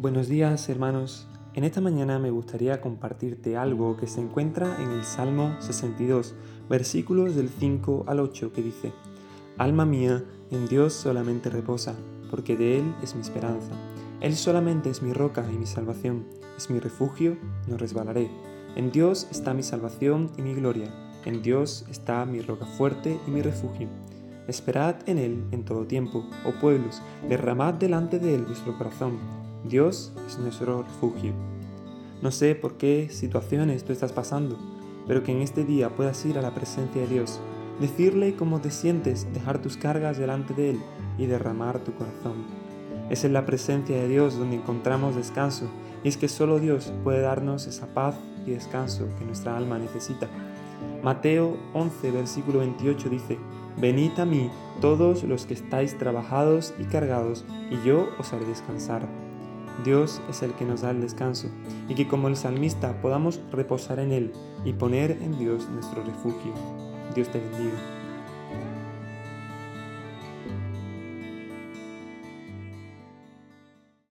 Buenos días hermanos. En esta mañana me gustaría compartirte algo que se encuentra en el Salmo 62, versículos del 5 al 8, que dice, Alma mía, en Dios solamente reposa, porque de Él es mi esperanza. Él solamente es mi roca y mi salvación, es mi refugio, no resbalaré. En Dios está mi salvación y mi gloria, en Dios está mi roca fuerte y mi refugio. Esperad en Él en todo tiempo, oh pueblos, derramad delante de Él vuestro corazón Dios es nuestro refugio. No sé por qué situaciones tú estás pasando, pero que en este día puedas ir a la presencia de Dios, decirle cómo te sientes, dejar tus cargas delante de Él y derramar tu corazón. Es en la presencia de Dios donde encontramos descanso, y es que solo Dios puede darnos esa paz y descanso que nuestra alma necesita. Mateo 11, versículo 28 dice, Venid a mí todos los que estáis trabajados y cargados, y yo os haré descansar. Dios es el que nos da el descanso y que como el salmista podamos reposar en Él y poner en Dios nuestro refugio. Dios te bendiga.